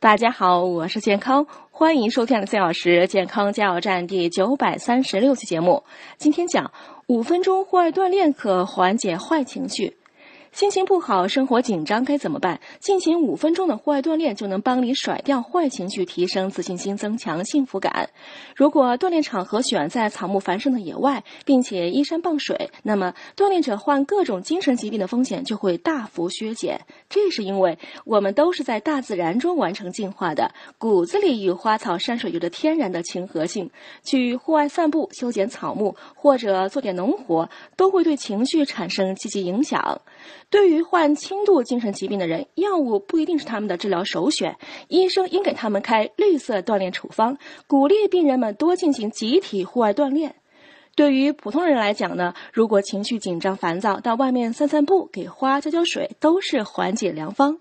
大家好，我是健康，欢迎收听四小时健康加油站第九百三十六期节目。今天讲五分钟户外锻炼可缓解坏情绪。心情不好，生活紧张该怎么办？进行五分钟的户外锻炼就能帮你甩掉坏情绪，提升自信心，增强幸福感。如果锻炼场合选在草木繁盛的野外，并且依山傍水，那么锻炼者患各种精神疾病的风险就会大幅削减。这是因为我们都是在大自然中完成进化的，骨子里与花草山水有着天然的亲和性。去户外散步、修剪草木，或者做点农活，都会对情绪产生积极影响。对于患轻度精神疾病的人，药物不一定是他们的治疗首选，医生应给他们开绿色锻炼处方，鼓励病人们多进行集体户外锻炼。对于普通人来讲呢，如果情绪紧张烦躁，到外面散散步，给花浇浇水，都是缓解良方。